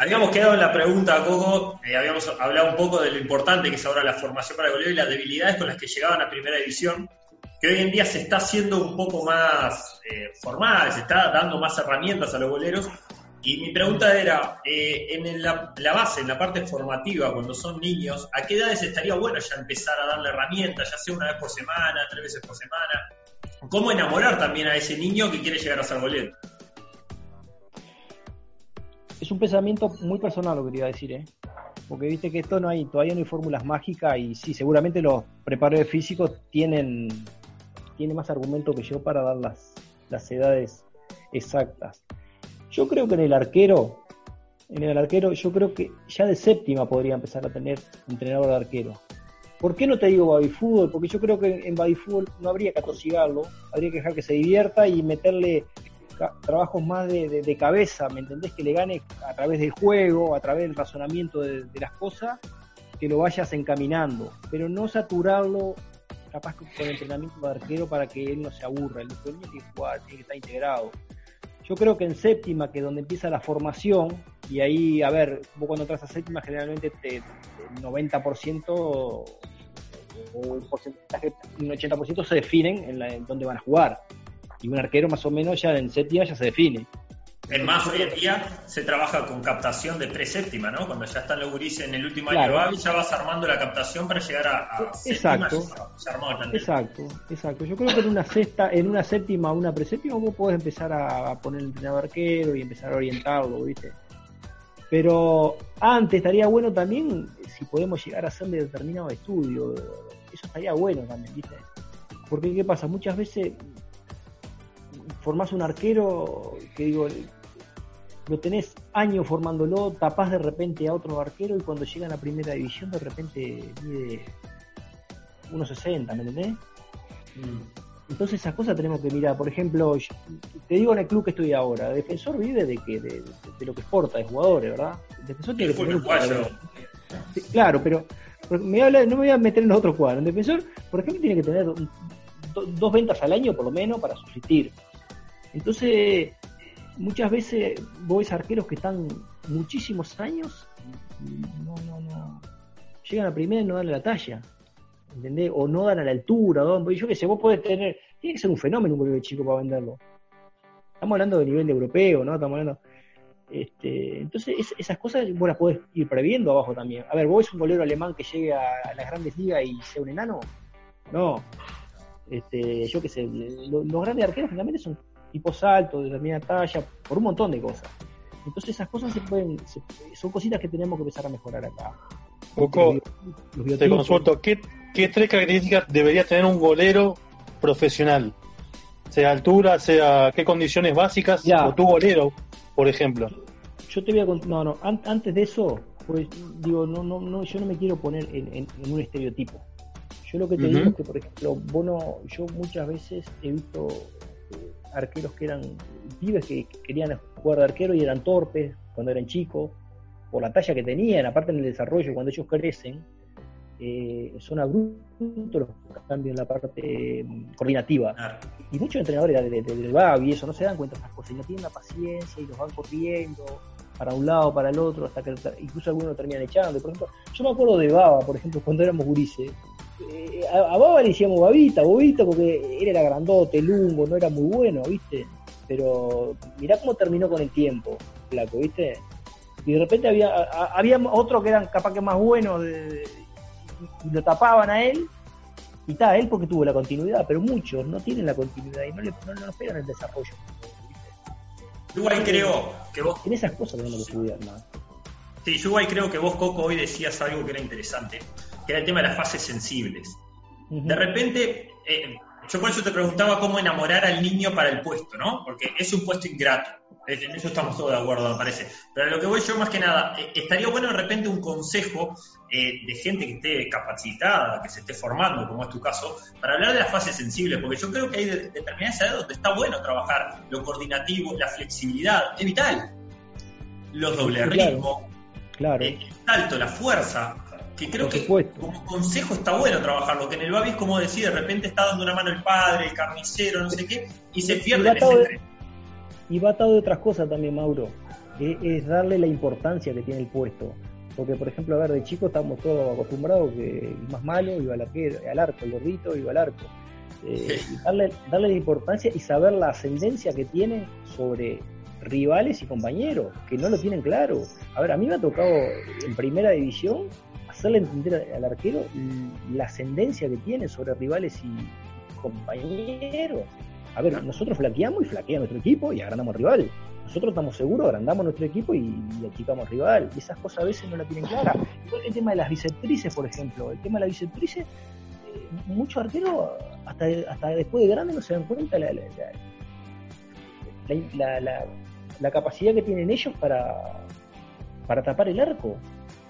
habíamos quedado en la pregunta, Coco, eh, habíamos hablado un poco de lo importante que es ahora la formación para el goleo y las debilidades con las que llegaban a primera división, que hoy en día se está haciendo un poco más eh, se está dando más herramientas a los goleros. Y mi pregunta era, eh, en la, base, en la parte formativa, cuando son niños, ¿a qué edades estaría bueno ya empezar a darle herramientas, ya sea una vez por semana, tres veces por semana? ¿Cómo enamorar también a ese niño que quiere llegar a ser golero? Es un pensamiento muy personal lo que te iba a decir, ¿eh? Porque viste que esto no hay, todavía no hay fórmulas mágicas y sí, seguramente los preparadores físicos tienen, tienen más argumento que yo para dar las, las edades exactas. Yo creo que en el arquero, en el arquero, yo creo que ya de séptima podría empezar a tener entrenador de arquero. ¿Por qué no te digo baby fútbol? Porque yo creo que en baby fútbol no habría que atosigarlo, habría que dejar que se divierta y meterle trabajos más de, cabeza, ¿me entendés? Que le gane a través del juego, a través del razonamiento de, las cosas, que lo vayas encaminando, pero no saturarlo capaz con el entrenamiento de arquero para que él no se aburra, el niño tiene que jugar, tiene que estar integrado. Yo creo que en séptima, que es donde empieza la formación, y ahí, a ver, vos cuando entras a séptima generalmente te, el 90% o un un 80% se definen en, la, en dónde van a jugar y un arquero más o menos ya en séptima ya se define. En más, hoy en día se trabaja con captación de pre-séptima, ¿no? Cuando ya están los gurises en el último año de ya vas armando la captación para llegar a, exacto, Exacto, exacto. Yo creo que en una sexta, en una séptima o una pre-séptima vos podés empezar a poner el entrenador arquero y empezar a orientarlo, ¿viste? Pero antes estaría bueno también si podemos llegar a hacerle determinado estudio. Eso estaría bueno también, ¿viste? Porque ¿qué pasa? Muchas veces formás un arquero que digo, lo tenés años formándolo, tapás de repente a otro arquero y cuando llega a la primera división de repente mide 1.60, ¿me entendés? Mm. Entonces esas cosas tenemos que mirar. Por ejemplo, te digo en el club que estoy ahora, defensor vive de que de, lo que exporta de jugadores, ¿verdad? El defensor tiene que tener claro, pero me habla, no me voy a meter en los otros cuadros. El defensor, por ejemplo, tiene que tener dos ventas al año por lo menos para subsistir. Entonces, muchas veces vos ves arqueros que están muchísimos años y no, no, no. Llegan a primera y no dan la talla. ¿Entendés? O no dan a la altura. ¿no? Yo qué sé, vos podés tener. Tiene que ser un fenómeno un golero chico para venderlo. Estamos hablando de nivel europeo, ¿no? Estamos hablando. Este, entonces, esas cosas vos las podés ir previendo abajo también. A ver, vos ves un golero alemán que llegue a, las grandes ligas y sea un enano. No. Este, yo qué sé, los grandes arqueros generalmente son tipos altos, de determinada talla, por un montón de cosas. Entonces esas cosas se pueden, son cositas que tenemos que empezar a mejorar acá. Poco, te consulto, ¿qué, tres características debería tener un golero profesional? Sea altura, sea qué condiciones básicas, o tu golero, por ejemplo. Yo te voy a no, no, antes de eso, pues digo, no, no, no, yo no me quiero poner en, un estereotipo. Yo lo que te digo es que, por ejemplo, vos yo muchas veces he visto arqueros que eran pibes que querían jugar de arquero y eran torpes cuando eran chicos, por la talla que tenían, aparte en el desarrollo, cuando ellos crecen, eh, son abruptos los cambios en la parte mm, coordinativa. Y muchos entrenadores del de, de, y eso no se dan cuenta de esas cosas, y no tienen la paciencia y los van corriendo para un lado, para el otro, hasta que incluso algunos terminan echando. Por ejemplo, yo me acuerdo de Baba, por ejemplo, cuando éramos gurises, eh, a, Baba le decíamos Babita, Bobita, porque él era grandote, lungo, no era muy bueno, ¿viste? Pero mirá cómo terminó con el tiempo, flaco, ¿viste? Y de repente había, había otros que eran capaz que más buenos y lo tapaban a él, y está, él porque tuvo la continuidad, pero muchos no tienen la continuidad y no le no, no esperan el desarrollo. Ahí creo que vos. En esas cosas tenemos que estudiar más. Sí, yo ahí creo que vos, Coco, hoy decías algo que era interesante que era el tema de las fases sensibles. De repente, eh, yo por eso te preguntaba cómo enamorar al niño para el puesto, ¿no? Porque es un puesto ingrato. En eso estamos todos de acuerdo, me parece. Pero a lo que voy yo más que nada, eh, estaría bueno de repente un consejo eh, de gente que esté capacitada, que se esté formando, como es tu caso, para hablar de las fases sensibles, porque yo creo que hay determinadas edades donde está bueno trabajar lo coordinativo, la flexibilidad, es vital. Los doble ritmo, claro. el salto, la fuerza, que creo que como consejo está bueno trabajarlo, que en el Babi es como decir, de repente está dando una mano el padre, el carnicero, no sé qué, y se pierde y va, atado de, otras cosas también, Mauro. es, darle la importancia que tiene el puesto. Porque, por ejemplo, a ver, de chico estamos todos acostumbrados que el más malo iba al, al arco, el gordito iba al arco. Eh, darle, darle la importancia y saber la ascendencia que tiene sobre rivales y compañeros, que no lo tienen claro. A ver, a mí me ha tocado en primera división hacerle entender al arquero la ascendencia que tiene sobre rivales y compañeros. A ver, nosotros flaqueamos y flaquea nuestro equipo y agrandamos rival. Nosotros estamos seguros, agrandamos nuestro equipo y, achicamos rival. Y esas cosas a veces no la tienen clara. Igual el tema de las bisectrices, por ejemplo. El tema de las bisectrices, eh, muchos arqueros hasta, hasta después de grande no se dan cuenta la, la, la capacidad que tienen ellos para, para tapar el arco.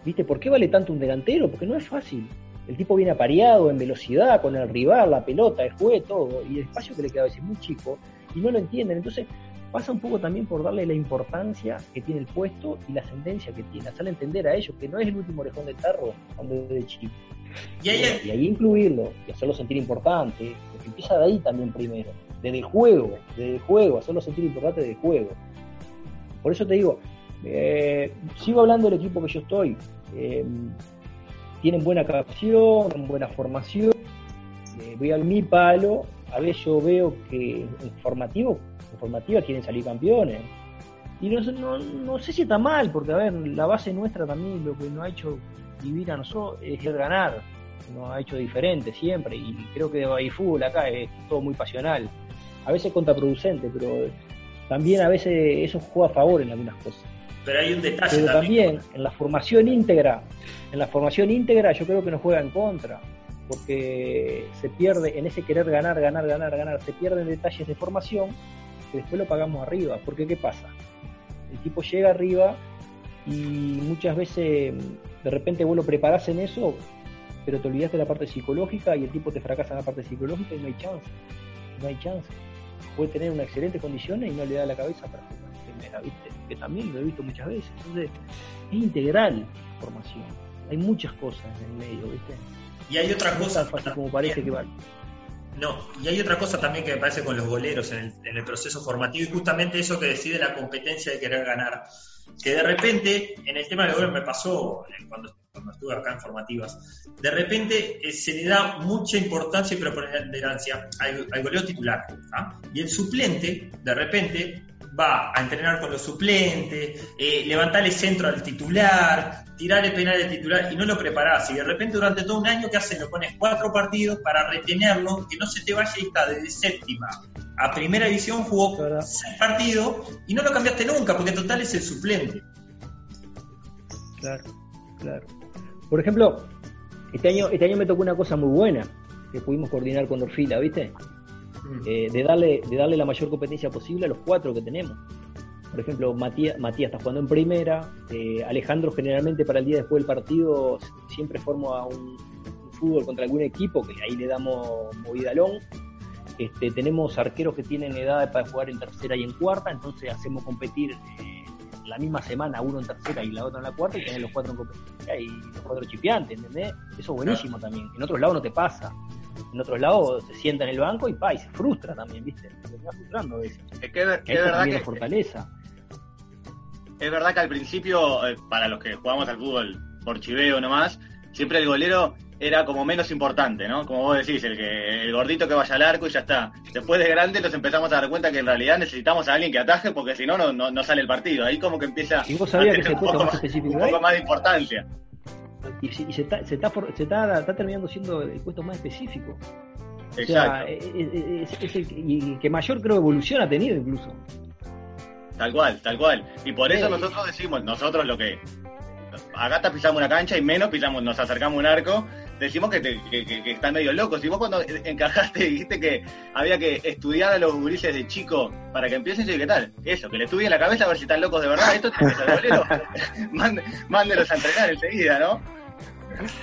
¿Viste? ¿Por qué vale tanto un delantero? Porque no es fácil. El tipo viene apareado en velocidad con el rival, la pelota, el juego, todo. Y el espacio que le queda a veces es muy chico y no lo entienden. Entonces pasa un poco también por darle la importancia que tiene el puesto y la ascendencia que tiene. Hacerle entender a ellos que no es el último orejón del tarro cuando es de chico. Y ahí, incluirlo y hacerlo sentir importante. Porque empieza de ahí también primero. Desde el juego, desde el juego, hacerlo sentir importante desde el juego. Por eso te digo, eh, sigo hablando del equipo que yo estoy. Eh, tienen buena captación, buena formación. Eh, voy al mi palo. A veces yo veo que en formativo, en formativa quieren salir campeones. Y no, no, sé si está mal, porque a ver, la base nuestra también lo que nos ha hecho vivir a nosotros es el ganar. Nos ha hecho diferente siempre. Y creo que de fútbol acá es todo muy pasional. A veces contraproducente, pero también a veces eso juega a favor en algunas cosas. Pero hay un detalle Pero también, en la formación íntegra, en la formación íntegra yo creo que nos juega en contra, porque se pierde en ese querer ganar, ganar, ganar, ganar, se pierden detalles de formación que después lo pagamos arriba. Porque ¿qué pasa? El tipo llega arriba y muchas veces de repente vos lo preparás en eso, pero te olvidaste de la parte psicológica y el tipo te fracasa en la parte psicológica y no hay chance. No hay chance. Puede tener una excelente condición y no le da la cabeza para jugar que también lo he visto muchas veces. Entonces, es integral formación. Hay muchas cosas en el medio, ¿viste? Y hay otra cosa. como parece que vale. No, y hay otra cosa también que me parece con los goleros en el, proceso formativo y justamente eso que decide la competencia de querer ganar. Que de repente, en el tema de goleros me pasó eh, cuando, estuve acá en formativas, de repente eh, se le da mucha importancia y preponderancia al, al goleo titular. ¿ah? Y el suplente, de repente, va a entrenar con los suplentes, eh, levantarle centro al titular, tirarle penal al titular y no lo preparás. Y de repente durante todo un año, ¿qué haces? Lo pones cuatro partidos para retenerlo, que no se te vaya y está desde séptima a primera división, jugó seis partidos y no lo cambiaste nunca, porque en total es el suplente. Claro, claro. Por ejemplo, este año, este año me tocó una cosa muy buena que pudimos coordinar con Orfila, ¿viste? Eh, de, darle, de darle la mayor competencia posible a los cuatro que tenemos. Por ejemplo, Matías, Matías está jugando en primera, eh, Alejandro generalmente para el día después del partido siempre forma un, fútbol contra algún equipo que ahí le damos movidalón. Este, tenemos arqueros que tienen edad para jugar en tercera y en cuarta, entonces hacemos competir eh, la misma semana uno en tercera y la otra en la cuarta y tenés los cuatro en competencia y los cuatro chipiantes, ¿entendés? Eso es buenísimo también. En otros lados no te pasa en otros lados se sienta en el banco y pa, y se frustra también, ¿viste? Se va frustrando a veces. Es que, es, verdad que. fortaleza. Es verdad que al principio, eh, para los que jugamos al fútbol por chiveo nomás, siempre el golero era como menos importante, ¿no? Como vos decís, el que el gordito que vaya al arco y ya está. Después de grande nos empezamos a dar cuenta que en realidad necesitamos a alguien que ataje porque si no, no, no sale el partido. Ahí como que empieza ¿Y vos sabías que se un poco, más, un poco más de importancia y, se, está, se, está, se está, terminando siendo el puesto más específico. O sea, es, el y que mayor creo evolución ha tenido incluso. Tal cual, tal cual. Y por eso nosotros decimos, nosotros lo que a pisamos una cancha y menos pisamos, nos acercamos un arco, decimos que, están medio locos. Y vos cuando encajaste dijiste que había que estudiar a los gurises de chico para que empiecen, y ¿qué tal? Eso, que le estudien la cabeza a ver si están locos de verdad. Esto tiene que bolero. mándelos a entrenar enseguida, ¿no?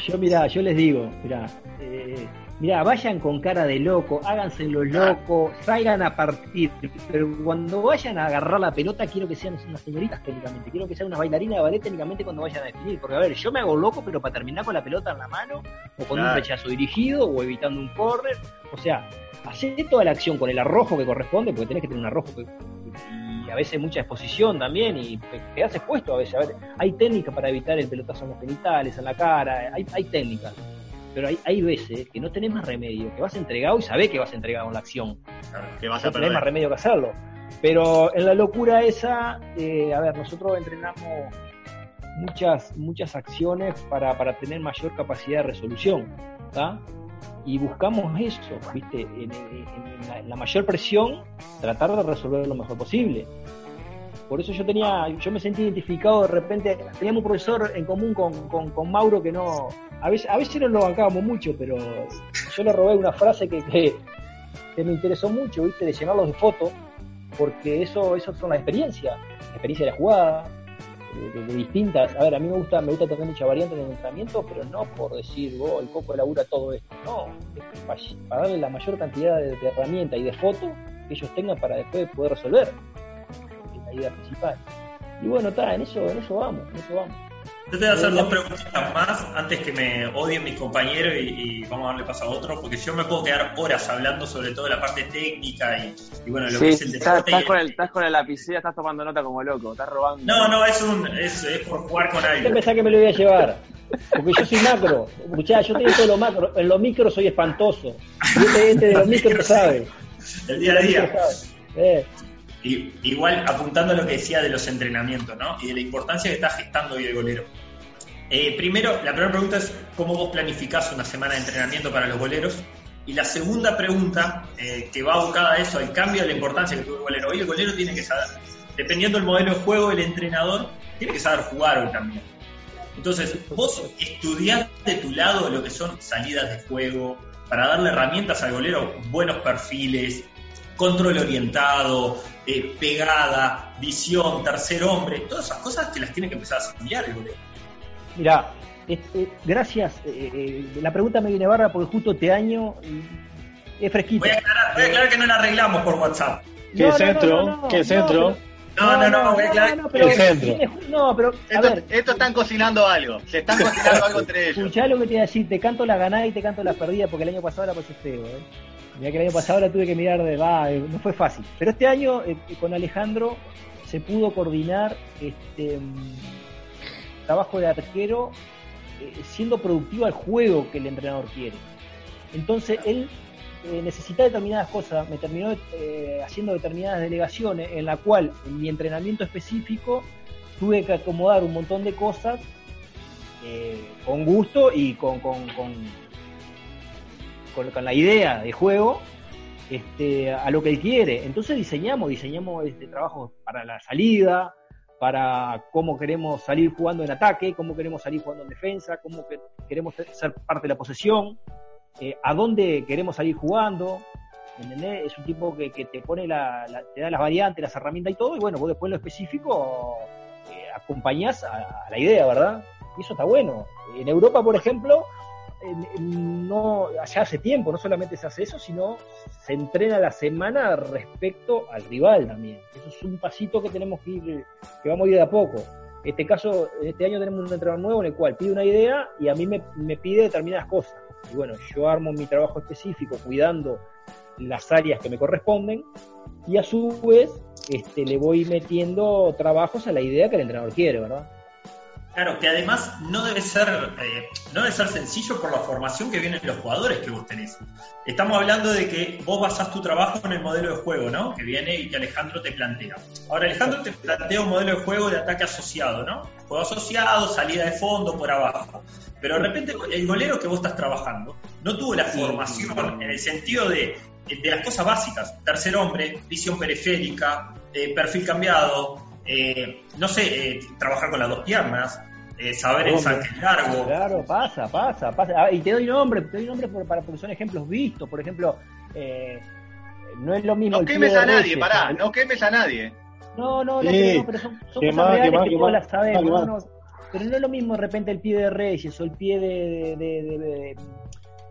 Yo, mira, yo les digo, mira, eh, Mira, vayan con cara de loco, háganse los locos, salgan a partir, pero cuando vayan a agarrar la pelota quiero que sean unas señoritas técnicamente, quiero que sean unas bailarinas de ballet técnicamente cuando vayan a definir, porque a ver, yo me hago loco, pero para terminar con la pelota en la mano, o con un rechazo dirigido, o evitando un corner, o sea, hacer toda la acción con el arrojo que corresponde, porque tenés que tener un arrojo y a veces mucha exposición también y quedas expuesto a veces. A ver, hay técnicas para evitar el pelotazo en los genitales, en la cara, hay, hay técnicas. Pero hay, hay veces que no tenés más remedio, que vas entregado y sabés que vas entregado en la acción. que vas a tenés más remedio que hacerlo. Pero en la locura esa, eh, a ver, nosotros entrenamos muchas, muchas acciones para, para tener mayor capacidad de resolución. ¿está? y buscamos eso, ¿viste? En, la, mayor presión, tratar de resolver lo mejor posible. Por eso yo tenía, yo me sentí identificado de repente, teníamos un profesor en común con, con, Mauro que no, a veces, a veces no lo bancábamos mucho, pero yo le robé una frase que, que, me interesó mucho, ¿viste? De llenarlos de fotos, porque eso, eso son las experiencias, la experiencia de la jugada, de, distintas. A ver, a mí me gusta, me gusta tener mucha variante en el entrenamiento, pero no por decir, oh, el coco elabora todo esto. No, para, darle la mayor cantidad de, herramientas y de fotos que ellos tengan para después poder resolver. Principal. Y bueno, está, en eso, en eso vamos, en eso vamos. Yo te voy a hacer dos preguntas más antes que me odien mis compañeros y, vamos a darle paso a otro, porque yo me puedo quedar horas hablando sobre toda la parte técnica y, bueno, lo que es el deporte. Estás, con el, estás con la lapicera, estás tomando nota como loco, estás robando. No, no, es, un, es, es por jugar con alguien. ¿Qué pensás que me lo voy a llevar? Porque yo soy macro. Escuchá, yo tengo todo lo macro. En lo micro soy espantoso. Y este, este de los micro sabe. El día a día. Eh. Igual apuntando a lo que decía de los entrenamientos, ¿no? Y de la importancia que está gestando hoy el golero. Eh, primero, la primera pregunta es cómo vos planificás una semana de entrenamiento para los goleros. Y la segunda pregunta, eh, que va abocada a eso, al cambio de la importancia que tuvo el golero. Hoy el golero tiene que saber, dependiendo del modelo de juego, el entrenador tiene que saber jugar hoy también. Entonces, vos estudiás de tu lado lo que son salidas de juego, para darle herramientas al golero, buenos perfiles, control orientado, eh, pegada, visión, tercer hombre, todas esas cosas que las tiene que empezar a estudiar el golero. Mira, gracias. Eh, eh, la pregunta me viene barra porque justo este año es fresquito. Voy a aclarar, que no la arreglamos por WhatsApp. ¿Qué centro? ¿Qué centro? No, no, no, voy a aclarar. No, pero, no, pero a ver. Esto están cocinando algo. Se están cocinando algo entre ellos. Escuchá lo que te iba a decir. Te canto la ganada y te canto la perdida porque el año pasado la pasé feo. ¿eh? Mira que el año pasado la tuve que mirar de va, eh, no fue fácil. Pero este año con Alejandro se pudo coordinar este trabajo de arquero eh, siendo productivo al juego que el entrenador quiere. Entonces él eh, necesita determinadas cosas, me terminó eh, haciendo determinadas delegaciones en la cual en mi entrenamiento específico tuve que acomodar un montón de cosas con gusto y con, con, con, la idea de juego este, a lo que él quiere. Entonces diseñamos, diseñamos este trabajo para la salida, para cómo queremos salir jugando en ataque, cómo queremos salir jugando en defensa, cómo queremos ser parte de la posesión, eh, a dónde queremos salir jugando. ¿entendés? Es un tipo que, te pone la, te da las variantes, las herramientas y todo, y bueno, vos después en lo específico eh, acompañás a, la idea, ¿verdad? Y eso está bueno. En Europa, por ejemplo, no, allá hace tiempo, no solamente se hace eso, sino se entrena la semana respecto al rival también. Eso es un pasito que tenemos que ir, que vamos a ir de a poco. Este caso, este año tenemos un entrenador nuevo en el cual pide una idea y a mí me, me pide determinadas cosas. Y bueno, yo armo mi trabajo específico cuidando las áreas que me corresponden y a su vez este, le voy metiendo trabajos a la idea que el entrenador quiere, ¿verdad? Claro, que además no debe ser eh, no debe ser sencillo por la formación que vienen los jugadores que vos tenés. Estamos hablando de que vos basás tu trabajo en el modelo de juego, ¿no? Que viene y que Alejandro te plantea. Ahora, Alejandro te plantea un modelo de juego de ataque asociado, ¿no? Juego asociado, salida de fondo, por abajo. Pero de repente el golero que vos estás trabajando no tuvo la formación en el sentido de, de las cosas básicas. Tercer hombre, visión periférica, eh, perfil cambiado, eh, no sé, trabajar con las dos piernas, eh, saber el saque largo. Claro, pasa, pasa, pasa. Ah, y te doy nombre, te doy nombre para, porque son ejemplos vistos. Por ejemplo, eh, no es lo mismo. No quemes a nadie, pará, no quemes a nadie. No, no, no, pero, son, son cosas más, reales que, todas las sabemos. pero no es lo mismo de repente el pie de Reyes o el pie de, de, de,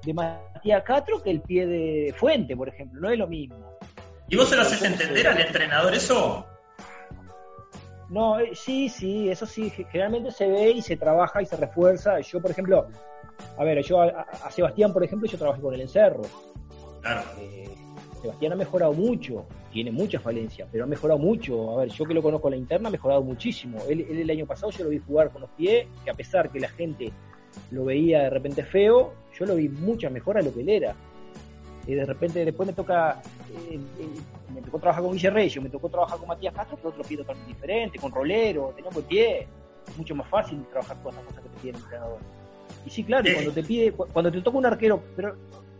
de Matías Catro que el pie de Fuente, por ejemplo. No es lo mismo. ¿Y vos se lo haces entender al entrenador eso? No, eh, sí, sí, eso sí, generalmente se ve y se trabaja y se refuerza. Yo, por ejemplo, a ver, yo a, Sebastián, por ejemplo, yo trabajé con el encerro. Claro. Eh, Sebastián ha mejorado mucho, tiene muchas falencias, pero ha mejorado mucho. A ver, yo que lo conozco a la interna, ha mejorado muchísimo. Él, el año pasado yo lo vi jugar con los pies, que a pesar que la gente lo veía de repente feo, yo lo vi mucha mejor a lo que él era. Y de repente después me toca, eh, eh, me tocó trabajar con Guille me tocó trabajar con Matías Castro, pero otro pie totalmente diferente, con Rolero, tenía buen pie. Es mucho más fácil trabajar con las cosas que te pide el entrenador. Y sí, claro, cuando te pide, cuando te toca un arquero, pero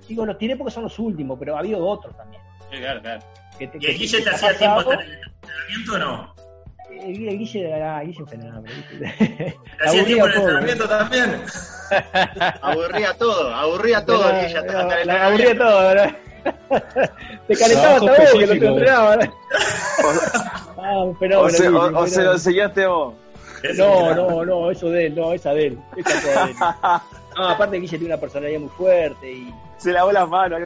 digo, los tiré porque son los últimos, pero ha habido otros también. Sí, claro, claro. ¿Y el Guille te hacía tiempo el entrenamiento o no? El, el Guille, ah, Guille es fenómeno. ¿Hacía tiempo en el entrenamiento también? aburría todo, aburría todo el Guille. aburría todo, ¿verdad? Te calentaba hasta vos que no te entrenaba, ¿verdad? ah, un fenómeno. O, se, o, o se lo enseñaste vos. No, no, no, eso de él, no, esa de él. Esa de él. No, aparte Guille tiene una personalidad muy fuerte y. Se lavó las manos.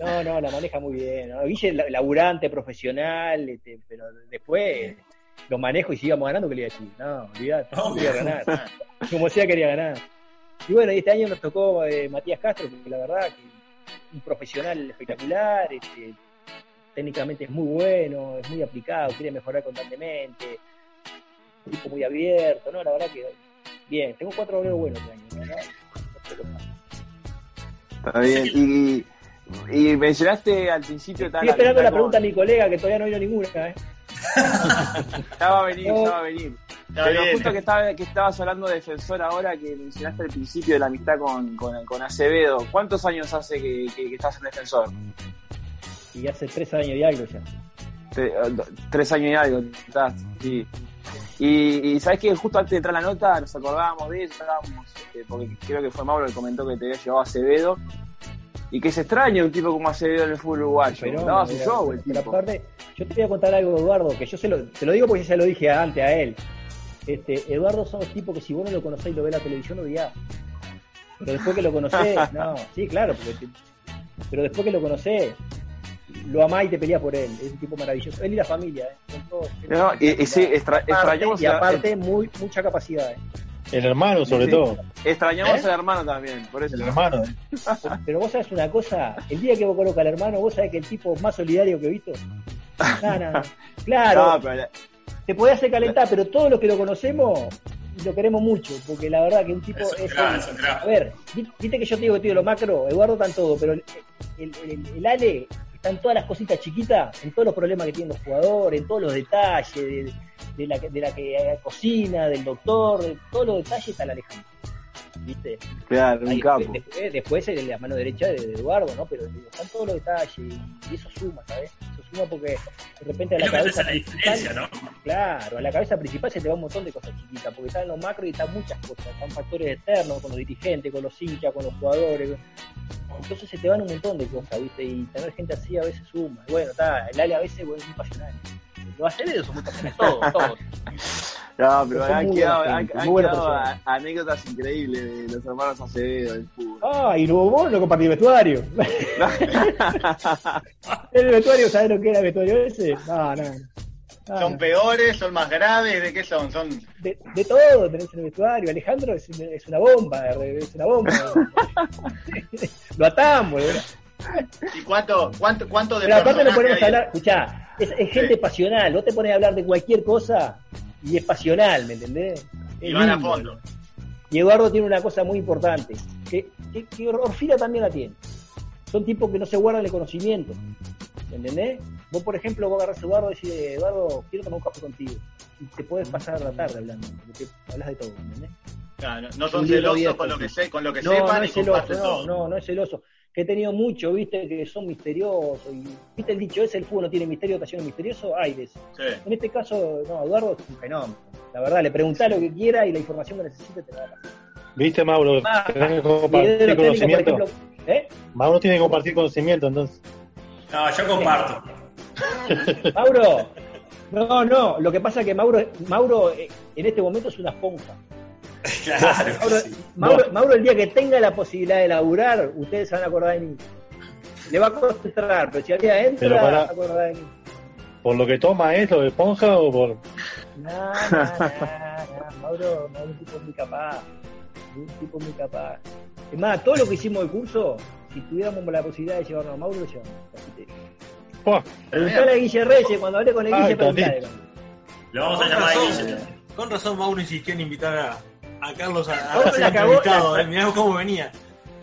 No, no, la maneja muy bien. ¿no? Guille es laburante, profesional, este, pero después lo manejo y si íbamos ganando, ¿qué le iba a decir? No, olvidate, no, quería ganar. Como sea, quería ganar. Y bueno, este año nos tocó eh, Matías Castro, que la verdad que un profesional espectacular, este, técnicamente es muy bueno, es muy aplicado, quiere mejorar constantemente, un tipo muy abierto, ¿no? La verdad que bien, tengo cuatro obreros buenos este año, ¿verdad? Está bien, y, y mencionaste al principio... Estoy esperando la pregunta a mi colega, que todavía no vino ninguna, ¿eh? ya va a venir, ya va a venir. Pero justo que, estaba, que estabas hablando de defensor ahora, que mencionaste al principio de la amistad con, con, Acevedo, ¿cuántos años hace que, estás en defensor? Y hace tres años y algo ya. Tres, años y algo, estás, sí. Y, y sabes que justo antes de entrar la nota nos acordábamos de eso, este, porque creo que fue Mauro el que comentó que te había llevado Acevedo y que se extraña un tipo como Acevedo en el fútbol uruguayo. Pero, no, su show, el tipo. aparte, yo te voy a contar algo, Eduardo, que yo se lo, te lo digo porque ya lo dije antes a él. Este, Eduardo son los tipos que si vos no lo conocés y lo ves en la televisión, odiás. Pero después que lo conocés, no, sí, claro, porque pero después que lo conocés, lo amás y te peleás por él. Es un tipo maravilloso. Él y la familia, ¿eh? todos, no, y, sí, extrañamos. Y aparte, muy, mucha capacidad, ¿eh? El hermano, sobre todo. Extrañamos ¿Eh? al hermano también, por eso. El hermano. ¿eh? Pero vos sabés una cosa, el día que vos colocas al hermano, vos sabés que el tipo más solidario que he visto. No, no, Claro. Te podés hacer calentar, pero todos los que lo conocemos lo queremos mucho, porque la verdad que un tipo es. a ver, viste que yo te digo que tío, lo macro, Eduardo en todo, pero el, el, Ale está en todas las cositas chiquitas, en todos los problemas que tienen los jugadores, en todos los detalles, de la, de la que cocina, del doctor, de todos los detalles está la Alejandro. ¿Viste? Claro, un capo. Después, después es la mano derecha de, Eduardo, ¿no? Pero digo, están todos los detalles y eso suma, ¿sabes? Porque de repente a la cabeza principal. ¿no? Claro, a la cabeza principal se te va un montón de cosas chiquitas, porque están los macro y están muchas cosas, están factores externos con los dirigentes, con los hinchas, con los jugadores. Entonces se te van un montón de cosas, ¿viste? Y tener gente así a veces suma. bueno, está, el área a veces bueno, es muy pasional lo Acevedo son muy todos, todos. No, pero han quedado, han, quedado anécdotas increíbles de los hermanos Acevedo del fútbol. Ah, y luego vos no compartí vestuario. ¿El vestuario sabés lo que era el vestuario ese? No, no. ¿Son peores? ¿Son más graves? ¿De qué son? son... De, de todo tenés en el vestuario. Alejandro es, es una bomba, es una bomba. lo atamos, ¿verdad? ¿Y cuánto, cuánto, cuánto de Pero aparte no ponemos a hablar, escuchá, es, gente pasional, vos te pones a hablar de cualquier cosa y es pasional, ¿me entendés? y van a fondo. Y Eduardo tiene una cosa muy importante, que, que, Orfila también la tiene. Son tipos que no se guardan el conocimiento, ¿me entendés? Vos, por ejemplo, vos agarrás a Eduardo y decís, Eduardo, quiero tomar un café contigo. Y te puedes pasar la tarde hablando, porque hablas de todo, ¿me entendés? Claro, no son celosos con lo que, sé, con lo que no, sepan no es celoso, no, no, no es celoso que he tenido mucho, viste, que son misteriosos. Y, ¿Viste el dicho ese? El fútbol no tiene misterio, ocasiones misterioso. Hay de eso. En este caso, no, Eduardo es un fenómeno. La verdad, le preguntás lo que quiera y la información que necesite te la da. ¿Viste, Mauro? Ah, que compartir conocimiento. ¿eh? Mauro tiene que compartir conocimiento, entonces. No, yo comparto. Mauro, no, no, lo que pasa es que Mauro, Mauro eh, en este momento es una esponja. Mauro, el día que tenga la posibilidad de laburar, ustedes se van a acordar de mí. Le va a costar, pero si al día entra, se va a acordar de mí. ¿Por lo que toma es lo de esponja o por.? No, no, no, Mauro, Mauro es un tipo muy capaz. Un tipo muy capaz. Es más, todo lo que hicimos el curso, si tuviéramos la posibilidad de llevarnos a Mauro, lo llevamos. Preguntale a Guille Reyes, cuando hablé con el Guille, preguntale. Lo vamos a llamar a Guille. Con razón Mauro insistió en invitar a, a Carlos a, a ser invitado. Eh, mirá cómo venía.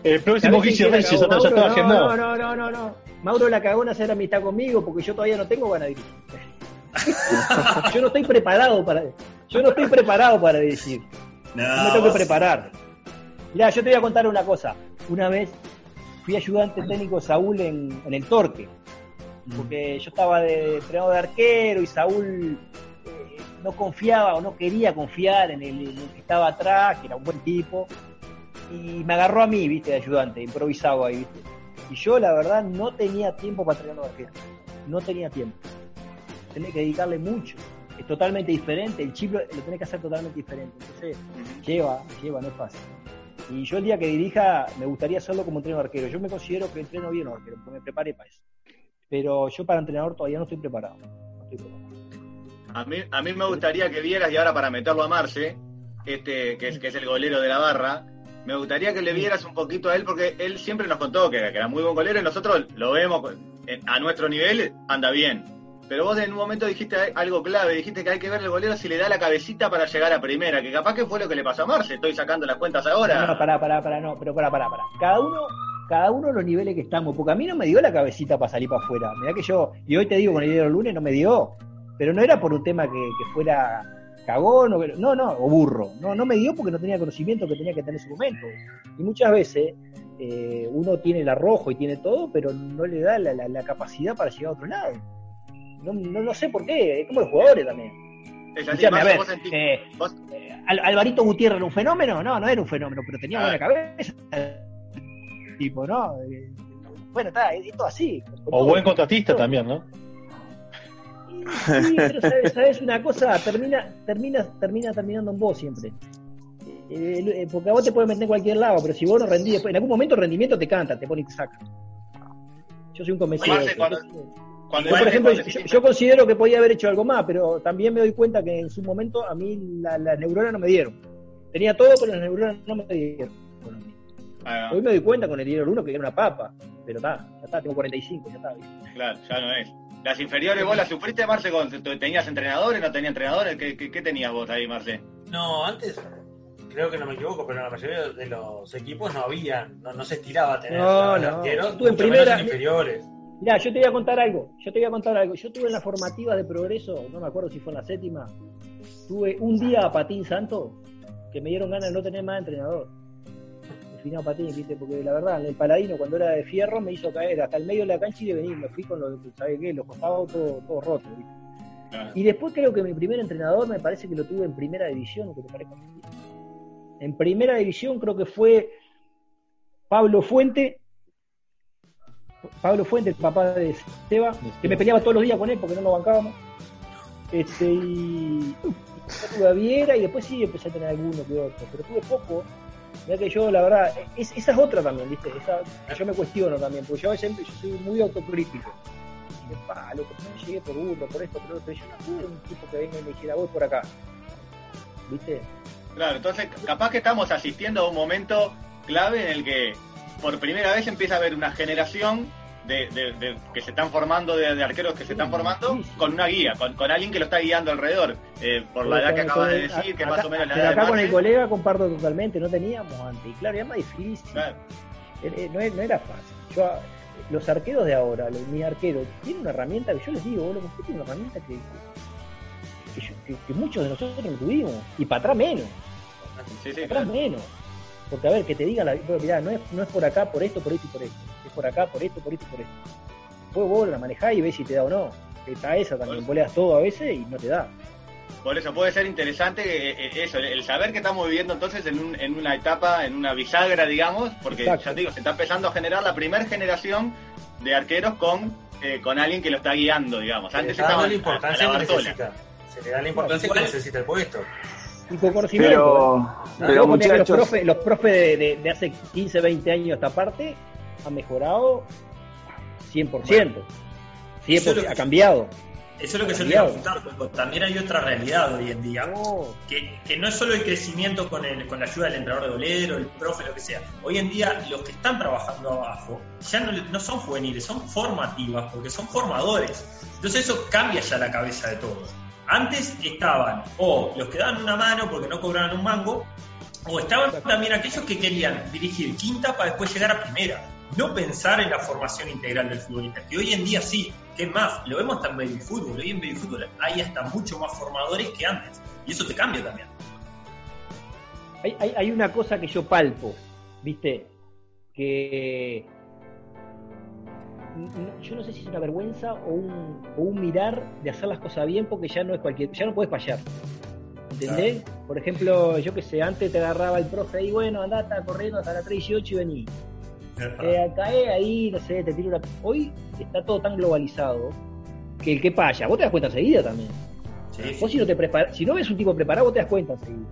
El próximo Guille Reyes ya estaba agendado. No, no, no, no, Mauro la cagó en hacer amistad conmigo porque yo todavía no tengo ganas de dirigir. yo no estoy preparado para. Yo no estoy preparado para decir. No, me tengo que preparar. Mira, yo te voy a contar una cosa. Una vez fui ayudante técnico de Saúl en, en el Torque. Porque yo estaba de entrenador de arquero y Saúl no confiaba o no quería confiar en el, que estaba atrás, que era un buen tipo. Y me agarró a mí, viste, de ayudante, improvisado ahí, viste. Y yo, la verdad, no tenía tiempo para arquero. No tenía tiempo. Tenía que dedicarle mucho es totalmente diferente, el chip lo, tenés que hacer totalmente diferente. Entonces, lleva, lleva, no es fácil. Y yo el día que dirija, me gustaría hacerlo como entrenador arquero. Yo me considero que entreno bien arquero, porque me preparé para eso. Pero yo para entrenador todavía no estoy preparado. A, mí, a mí me gustaría que vieras, y ahora para meterlo a Marce, este, que, es, que es el golero de la barra, me gustaría que le vieras un poquito a él, porque él siempre nos contó que, que era muy buen golero y nosotros lo vemos a nuestro nivel, anda bien pero vos en un momento dijiste algo clave, dijiste que hay que ver el golero si le da la cabecita para llegar a primera, que capaz que fue lo que le pasó a Marce, estoy sacando las cuentas ahora. No, no, pará, pará, pará, no, pero pará, pará, pará. Cada uno, cada uno los niveles que estamos, porque a mí no me dio la cabecita para salir para afuera. Mirá que yo, y hoy te digo con el día del lunes no me dio, pero no era por un tema que, que fuera cagón o no, no, o burro. No, no me dio porque no tenía conocimiento que tenía que tener en ese momento. Y muchas veces eh, uno tiene el arrojo y tiene todo, pero no le da la, la capacidad para llegar a otro lado no, no, sé por qué, es como los jugadores también. a ver, eh, eh, Alvarito Gutiérrez era un fenómeno, no, no era un fenómeno, pero tenía buena cabeza. Tipo, ¿no? Eh, bueno, está, es todo así. O buen contratista también, ¿no? Sí, pero sabes, sabes, una cosa, termina, termina, termina terminando en vos siempre. porque a vos te puedes meter en cualquier lado, pero si vos no rendís, en algún momento el rendimiento te canta, te pone y te saca. Yo soy un convencido por ejemplo, yo, considero que podía haber hecho algo más, pero también me doy cuenta que en su momento a mí las la neuronas no me dieron. Tenía todo, pero las neuronas no me dieron. Ah. Hoy me doy cuenta con el dinero 1 que era una papa, pero está, ya está, tengo 45, ya está. Claro, ya no es. Las inferiores vos las sufriste, Marce, con, ¿tenías entrenadores, no tenías entrenadores? ¿Qué, qué, tenías vos ahí, Marce? No, antes, creo que no me equivoco, pero en la mayoría de los equipos no había, no, se estiraba a tener no, no. Tú en primera, inferiores. Mira, yo te voy a contar algo. Yo te voy a contar algo. Yo tuve en la formativa de progreso, no me acuerdo si fue en la séptima, tuve un día a Patín Santo que me dieron ganas de no tener más entrenador. Final Patín, ¿viste? Porque la verdad, en el Paladino, cuando era de fierro, me hizo caer hasta el medio de la cancha y de venir. Me fui con los, ¿sabes qué? Los costados todos todo rotos, Y después creo que mi primer entrenador me parece que lo tuve en primera división, que te parezca En primera división creo que fue Pablo Fuente Pablo Fuente, el papá de Seba, que me peleaba todos los días con él porque no lo bancábamos. Este, y tuve a Viera y después sí empecé a tener alguno que otro, pero tuve poco. Mira que yo, la verdad, esa es otra también, ¿viste? Esa, yo me cuestiono también, porque yo a yo soy muy autocrítico. Y me pa, loco, no llegué por uno, por esto, por otro. Yo no tuve un tipo que venga y me dijera, voy por acá. ¿Viste? Claro, entonces capaz que estamos asistiendo a un momento clave en el que por primera vez empieza a haber una generación de, que se están formando, de, arqueros que se están formando, con una guía, con, alguien que lo está guiando alrededor. Eh, por la edad que acabas de decir, que más o menos la edad acá con el colega comparto totalmente, no teníamos antes. Y claro, era más difícil. No, era fácil. Yo, los arqueros de ahora, los, mis arqueros, tienen una herramienta que yo les digo, boludo, usted tiene una herramienta que, que, muchos de nosotros no tuvimos. Y para atrás menos. para atrás menos. Porque a ver, que te diga la mirá, no es, no es por acá, por esto, por esto y por esto. Por acá, por esto, por esto por esto. Después vos la manejás y ves si te da o no. Está esa también, boleas todo a veces y no te da. Por eso puede ser interesante eh, eh, eso, el saber que estamos viviendo entonces en, un, en una etapa, en una bisagra, digamos, porque ya te digo, se está empezando a generar la primera generación de arqueros con, eh, con alguien que lo está guiando, digamos. Antes estaba la importancia que necesita. Se le da la importancia que necesita el puesto y con conocimiento. Pero, muchachos... Los profes, los profes de, hace 15, 20 años esta parte han mejorado 100%. 100% ha cambiado. Eso es lo que yo quería apuntar, también hay otra realidad hoy en día, oh. que, que, no es solo el crecimiento con, el, con la ayuda del entrenador de bolero, el profe, lo que sea. Hoy en día los que están trabajando abajo ya no, no son juveniles, son formativas, porque son formadores. Entonces eso cambia ya la cabeza de todos. Antes estaban o los que daban una mano porque no cobraban un mango, o estaban también aquellos que querían dirigir quinta para después llegar a primera. No pensar en la formación integral del futbolista, que hoy en día sí, que más, lo vemos hasta en baby fútbol, hoy en baby fútbol hay hasta mucho más formadores que antes, y eso te cambia también. Hay, hay, hay una cosa que yo palpo, viste, que yo no sé si es una vergüenza o un, o un mirar de hacer las cosas bien porque ya no es cualquier, ya no puedes fallar. ¿Entendés? Por ejemplo, yo que sé, antes te agarraba el profe ahí, bueno, andá, está corriendo hasta la 3 y vení. Eh, cae ahí, no sé, te tiro una. Hoy está todo tan globalizado que el que falla, vos te das cuenta enseguida también. vos si no te prepara, si no ves un tipo preparado, vos te das cuenta enseguida.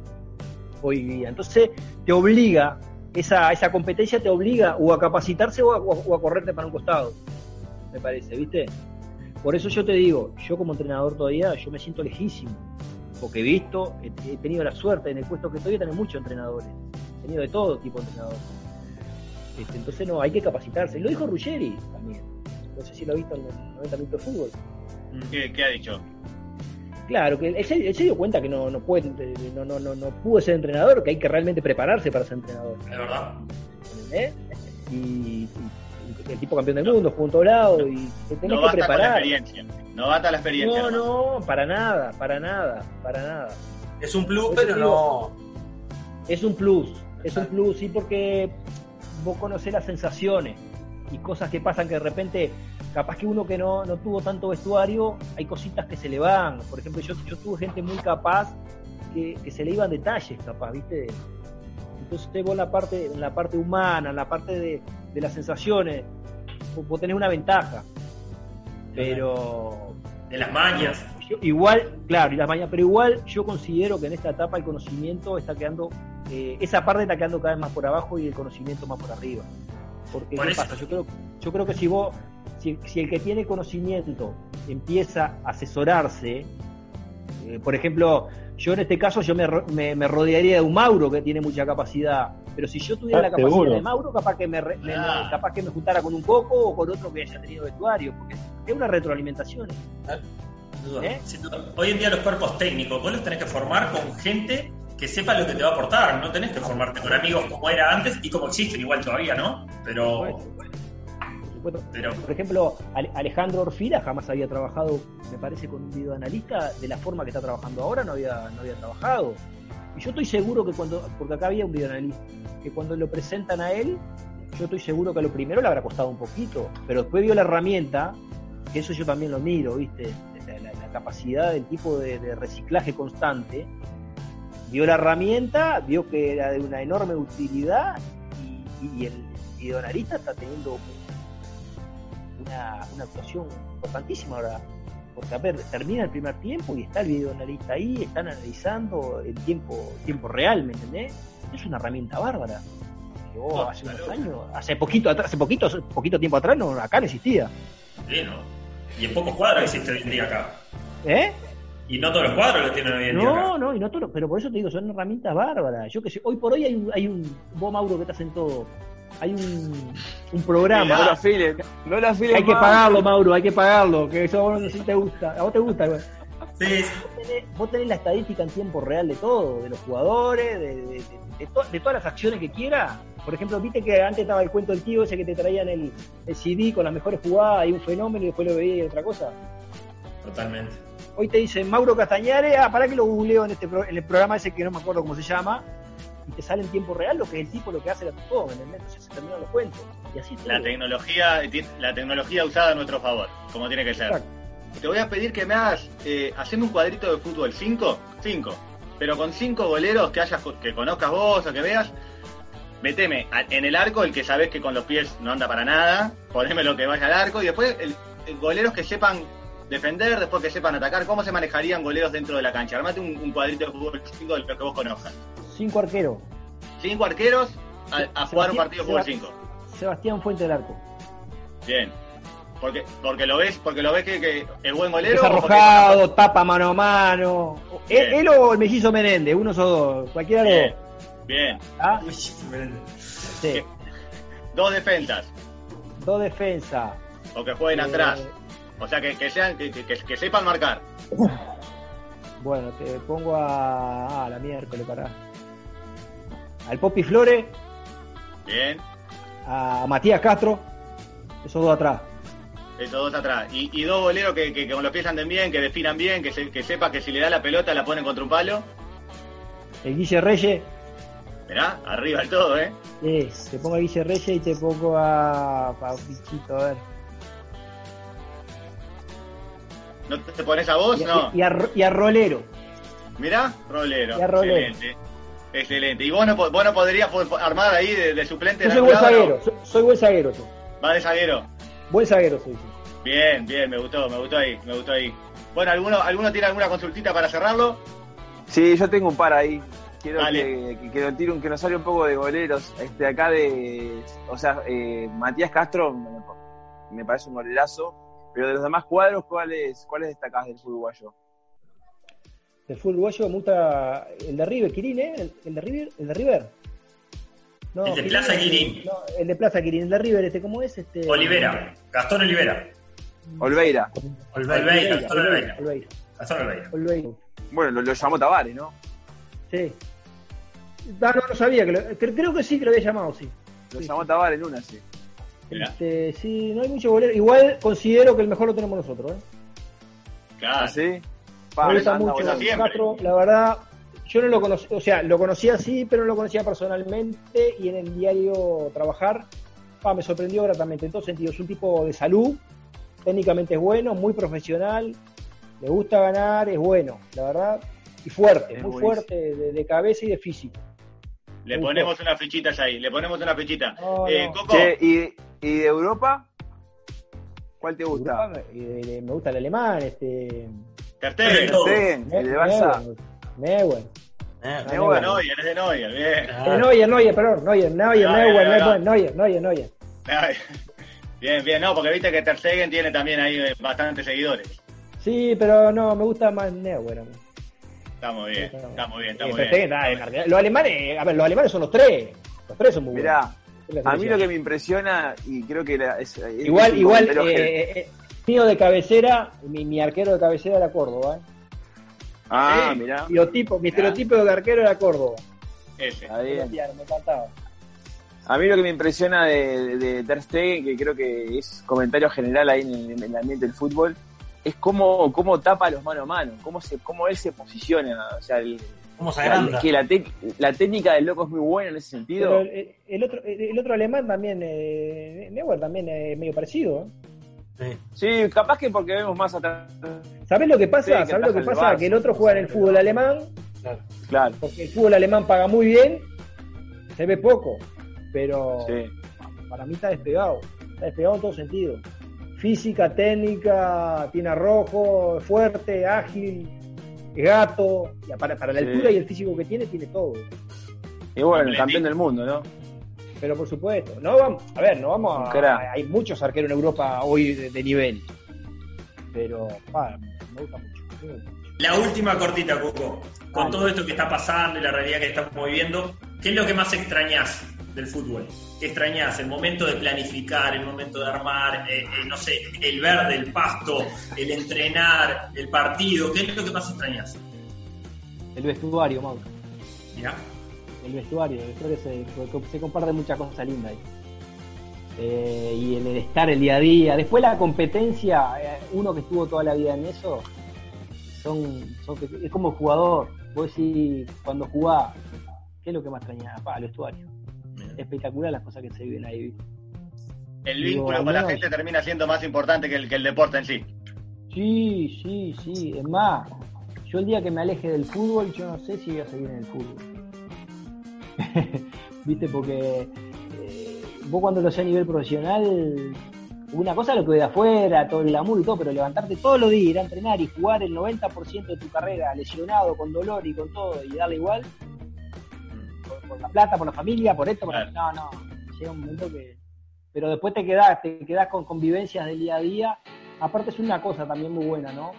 Hoy día. Entonces te obliga, esa, esa competencia te obliga o a capacitarse o a, o a correrte para un costado. Me parece, ¿viste? Por eso yo te digo, yo como entrenador todavía, yo me siento lejísimo porque he visto, he, tenido la suerte en el puesto que estoy de tener muchos entrenadores, he tenido de todo tipo de entrenadores. Este, entonces no, hay que capacitarse. Y lo dijo Ruggeri también. No sé si lo ha visto en el 90 minutos de fútbol. ¿Qué, ha dicho? Claro, que él se, dio cuenta que no, no, puede, no, no, no, no pudo ser entrenador, que hay que realmente prepararse para ser entrenador. Es verdad. ¿Eh? Y, el tipo campeón del mundo, junto a lado, y te tenés que preparar. la experiencia. No basta la experiencia. No, no, para nada, para nada, para nada. Es un plus, pero no. Es un plus, es un plus, sí, porque vos conocés las sensaciones y cosas que pasan que de repente, capaz que uno que no, no tuvo tanto vestuario, hay cositas que se le van. Por ejemplo, yo, yo tuve gente muy capaz que, se le iban detalles, capaz, ¿viste? Entonces vos en la parte, en la parte humana, en la parte de, de las sensaciones, vos tenés una ventaja. Pero. De las mañas. Igual, claro, y las mañas, pero igual yo considero que en esta etapa el conocimiento está quedando. Eh, esa parte está quedando cada vez más por abajo y el conocimiento más por arriba. Porque, ¿qué pasa? Yo creo, yo creo que si vos. Si, el que tiene conocimiento empieza a asesorarse, eh, por ejemplo, yo en este caso yo me, me, rodearía de un Mauro que tiene mucha capacidad, pero si yo tuviera la ah, capacidad de Mauro, capaz que me, ah. capaz que me juntara con un Coco o con otro que haya tenido vestuario, porque es una retroalimentación. Ah, ¿Eh? Hoy en día los cuerpos técnicos, vos los tenés que formar con gente que sepa lo que te va a aportar, no tenés que formarte con amigos como era antes y como existen igual todavía, ¿no? Pero por ejemplo, Alejandro Orfila jamás había trabajado, me parece, con un videoanalista de la forma que está trabajando ahora, no había, no había trabajado. Y yo estoy seguro que cuando, porque acá había un videoanalista, que cuando lo presentan a él, yo estoy seguro que a lo primero le habrá costado un poquito, pero después vio la herramienta, que eso yo también lo miro, ¿viste? La, capacidad del tipo de, reciclaje constante, vio la herramienta, vio que era de una enorme utilidad y, y el videoanalista está teniendo una, actuación importantísima ahora. Porque, a ver, termina el primer tiempo y está el videoanalista ahí, están analizando el tiempo, tiempo real, ¿me entendés? Es una herramienta bárbara. hace unos años, hace poquito, hace poquito, poquito tiempo atrás, no, acá no existía. Sí, ¿no? Y en pocos cuadros existe hoy en día acá. ¿Eh? Y no todos los cuadros lo tienen hoy en día. No, no, y no todos, pero por eso te digo, son herramientas bárbaras. Yo que sé, hoy por hoy hay un, hay un vos Mauro que te hacen todo hay un, un programa. No lo afiles, no lo afiles Hay que pagarlo, Mauro, hay que pagarlo, que eso a vos no sé si te gusta. A vos te gusta, güey. Sí. Vos, tenés, la estadística en tiempo real de todo, de los jugadores, de, de, de, todas las acciones que quiera. Por ejemplo, viste que antes estaba el cuento del tío ese que te traían el, el CD con las mejores jugadas y un fenómeno y después lo veía y otra cosa. Totalmente. Hoy te dicen Mauro Castañares, ah, para que lo googleo en, este, en el programa ese que no me acuerdo cómo se llama, y te sale en tiempo real lo que el tipo lo que hace era todo, ¿me Entonces se terminan los cuentos. Y así la tecnología, la tecnología usada a nuestro favor, como tiene que ser. Te voy a pedir que me hagas, eh, haciendo un cuadrito de fútbol, 5, 5, pero con 5 boleros que hayas que conozcas vos o que veas, meteme en el arco el que sabes que con los pies no anda para nada, poneme lo que vaya al arco y después el, goleros que sepan defender, después que sepan atacar, ¿cómo se manejarían goleros dentro de la cancha? Armate un, cuadrito de fútbol 5 de lo que vos conozcas. Cinco arqueros. Cinco arqueros a, jugar un partido por cinco. Sebastián Fuente del Arco. Bien. Porque, porque lo ves, porque lo ves que, que es buen golero. Es arrojado, tapa mano a mano. Él, o el mellizo Menéndez, uno o dos, cualquiera de los Bien. ¿Ah? Sí. Dos defensas. Dos defensas. O que jueguen eh, atrás. O sea, que, que sean, que, que, sepan marcar. Bueno, te pongo a, a la miércoles para. Al Popi Flores. Bien. A Matías Castro. Esos dos atrás. Esos dos atrás. Y, y dos boleros que, que, con los pies anden bien, que definan bien, que, se, que sepa que si le da la pelota la ponen contra un palo. El Guille Reyes. Mirá, arriba el todo, ¿eh? Sí, te pongo a Guille Reyes y te pongo a, a Pichito, a ver. ¿No te pones a vos? Y, no. Y a, y a Rolero. Mirá, Rolero. Y a Rolero. Excelente. Excelente. ¿Y vos no, vos no podrías armar ahí de, de suplente? Yo soy buen zaguero, soy, buen zaguero. Tú. ¿Va de zaguero? Buen zaguero. Bien, bien, me gustó, me gustó ahí, me gustó ahí. Bueno, ¿alguno, ¿alguno tiene alguna consultita para cerrarlo? Sí, yo tengo un par ahí. Quiero que, que, que, tire un, que nos sale un poco de goleros. Este acá de. O sea, eh, Matías Castro me, me, parece un golerazo. Pero de los demás cuadros, ¿cuáles, cuáles destacás del fútbol uruguayo? Del fútbol uruguayo me gusta el de River, Quirín, ¿eh? El, el de River. El de River. No, el de Plaza Quirín. No, el de Plaza Quirín, el de River, este, ¿cómo es? Este... Olivera, Gastón Olivera. Olveira. Olveira, Gastón Olveira. Olveira. Gastón Olveira. Olveira. Bueno, lo, lo llamó Tavares, ¿no? Sí. No, no, no sabía, que lo, creo que sí que lo había llamado, sí. Lo sí. llamó Tavares en una, sí. Este, sí, no hay mucho bolero. Igual considero que el mejor lo tenemos nosotros, ¿eh? Claro. ¿Sí? Pa, me gusta mucho Castro, la verdad, yo no lo conocía, o sea, lo conocía así, pero no lo conocía personalmente y en el diario trabajar, pa, me sorprendió gratamente en todos sentidos. Es un tipo de salud, técnicamente es bueno, muy profesional, le gusta ganar, es bueno, la verdad, y fuerte, es muy buenísimo. fuerte de, de, cabeza y de físico. Le muy ponemos fuerte. unas fichitas ahí, le ponemos una fichita. No, eh, no. Coco. Che, ¿y, ¿y, de Europa? ¿Cuál te gusta? Europa, me gusta el alemán, este. Ter Stegen. Sí, el de Barça. Neuer. Neuer, Neuer, es de Neuer, bien. Ah. Neuer, Neuer, perdón, Neuer, Neuer, Neuer, Neuer, Neuer, Neuer. Bien, bien, no, porque viste que Ter Stegen tiene también ahí bastantes seguidores. Sí, pero no, me gusta más Neuer a mí. Está muy bien, está muy bien, está muy bien. Los alemanes, a ver, los alemanes son los tres. Los tres son muy buenos. Mirá, a mí lo que me impresiona, y creo que era, es, es igual, igual, eh, eh, mío de cabecera, mi, mi, arquero de cabecera era Córdoba. ¿eh? Ah, sí, mirá. Biotipo, mi estereotipo de arquero era Córdoba. Ese. Me encantaba. A mí lo que me impresiona de, de Ter Stegen, que creo que es comentario general ahí en el, en el ambiente del fútbol, es cómo, cómo tapa los mano a mano, cómo, se, cómo él se posiciona. O sea, el, ¿Cómo se agranda? que la, te, la, técnica del loco es muy buena en ese sentido. Pero el, el otro, el otro alemán también, eh, Neuer también es medio parecido. ¿eh? Sí. sí, capaz que porque vemos más atrás. ¿Sabes lo que pasa? Sí, ¿Sabes lo que pasa? Barça, que el otro juega en el fútbol alemán. Claro. claro. Porque el fútbol alemán paga muy bien, se ve poco, pero sí. para mí está despegado. Está despegado en todo sentido. Física, técnica, tiene arrojo, fuerte, ágil, gato. Para, para la sí. altura y el físico que tiene, tiene todo. Y bueno, el campeón del mundo, ¿no? Pero por supuesto, no vamos, a ver, no vamos a, hay muchos arqueros en Europa hoy de, de nivel. Pero pa, me gusta mucho. La última cortita, Coco. Con todo esto que está pasando y la realidad que estamos viviendo, ¿qué es lo que más extrañas del fútbol? ¿Qué extrañas? El momento de planificar, el momento de armar, eh, eh, no sé, el verde, el pasto, el entrenar, el partido. ¿Qué es lo que más extrañas? El vestuario, Mauro. ¿Ya? El vestuario, el vestuario se, se comparte muchas cosas lindas ahí. Eh, y en el estar el día a día. Después la competencia, eh, uno que estuvo toda la vida en eso, son, son es como jugador. Vos decís, cuando jugás, ¿qué es lo que más extrañás? Pa, el vestuario. Bien. Espectacular las cosas que se viven ahí. El Digo, vínculo con la gente termina siendo más importante que el, que el deporte en sí. Sí, sí, sí. Es más, yo el día que me aleje del fútbol, yo no sé si voy a seguir en el fútbol. ¿Viste? Porque eh, vos cuando lo hacés a nivel profesional, una cosa es lo que de afuera, todo el glamour y todo, pero levantarte todos los días, ir a entrenar y jugar el 90% de tu carrera lesionado, con dolor y con todo, y darle igual, por, por la plata, por la familia, por esto, por claro. no, no, llega un momento que pero después te quedás, te quedás con convivencias del día a día. Aparte es una cosa también muy buena, ¿no?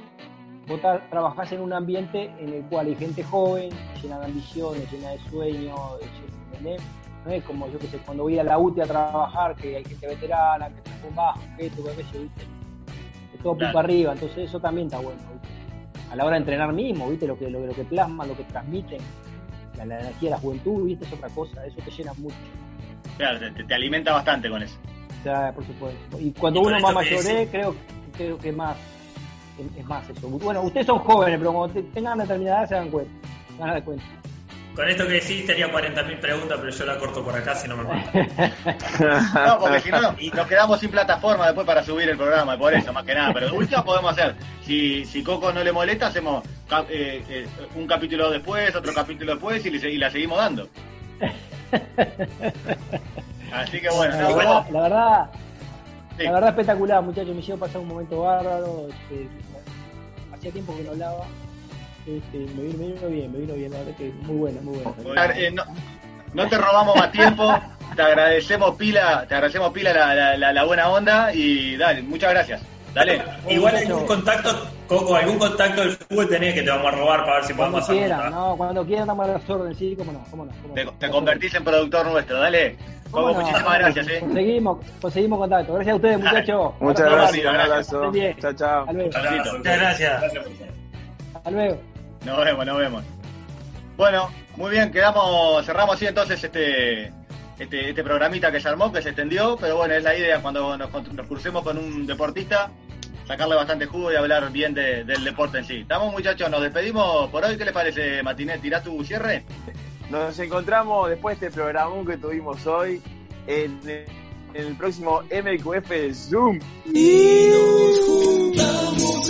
Vos trabajás en un ambiente en el cual hay gente joven, llena de ambiciones, llena de sueños, No es como, yo que sé, cuando voy a la UTI a trabajar, que hay gente veterana, que está con bajo, que esto, que aquello, ¿viste? Es todo claro. arriba, entonces eso también está bueno, A la hora de entrenar mismo, ¿viste? Lo que, lo, que plasman, lo que transmiten, la, energía de la juventud, ¿viste? Es otra cosa, eso te llena mucho. Claro, te, alimenta bastante con eso. sea, por supuesto. Y cuando uno más mayor creo, creo que más es, más eso. Bueno, ustedes son jóvenes, pero cuando tengan determinada edad se dan cuenta. Se van a dar cuenta. Con esto que decís tenía 40.000 preguntas, pero yo la corto por acá si no me acuerdo. no, porque si no, nos quedamos sin plataforma después para subir el programa, por eso, más que nada. Pero de última podemos hacer, si, si Coco no le molesta, hacemos eh, eh, un capítulo después, otro capítulo después y, y la seguimos dando. Así que bueno, la, verdad, la verdad, la verdad espectacular, muchachos, me hicieron pasar un momento bárbaro. Este, hacía tiempo que no hablaba. Este, me, vino, me, vino, bien, me vino bien, la verdad que muy bueno, muy bueno. Eh, no, te robamos más tiempo, te agradecemos pila, te agradecemos pila la, la, la buena onda y dale, muchas gracias. Dale. Igual algún contacto, Coco, algún contacto del fútbol tenés que te vamos a robar para ver si podemos hacer. Quieran, no, cuando quieran damos las órdenes, sí, cómo no, cómo no. te, convertís en productor nuestro, dale. Coco, muchísimas gracias, eh. Conseguimos, conseguimos contacto. Gracias a ustedes, muchachos. Muchas gracias, un abrazo. Chao, chao. Muchas gracias. Hasta luego. Nos vemos, nos vemos. Bueno, muy bien, quedamos, cerramos así entonces este este, este programita que se armó, que se extendió, pero bueno, es la idea cuando nos, nos crucemos con un deportista, sacarle bastante jugo y hablar bien del deporte en sí. Estamos muchachos, nos despedimos por hoy. ¿Qué les parece, Matinet? ¿Tirás tu cierre? Nos encontramos después de este programa que tuvimos hoy en el, próximo MQF Zoom. Y nos juntamos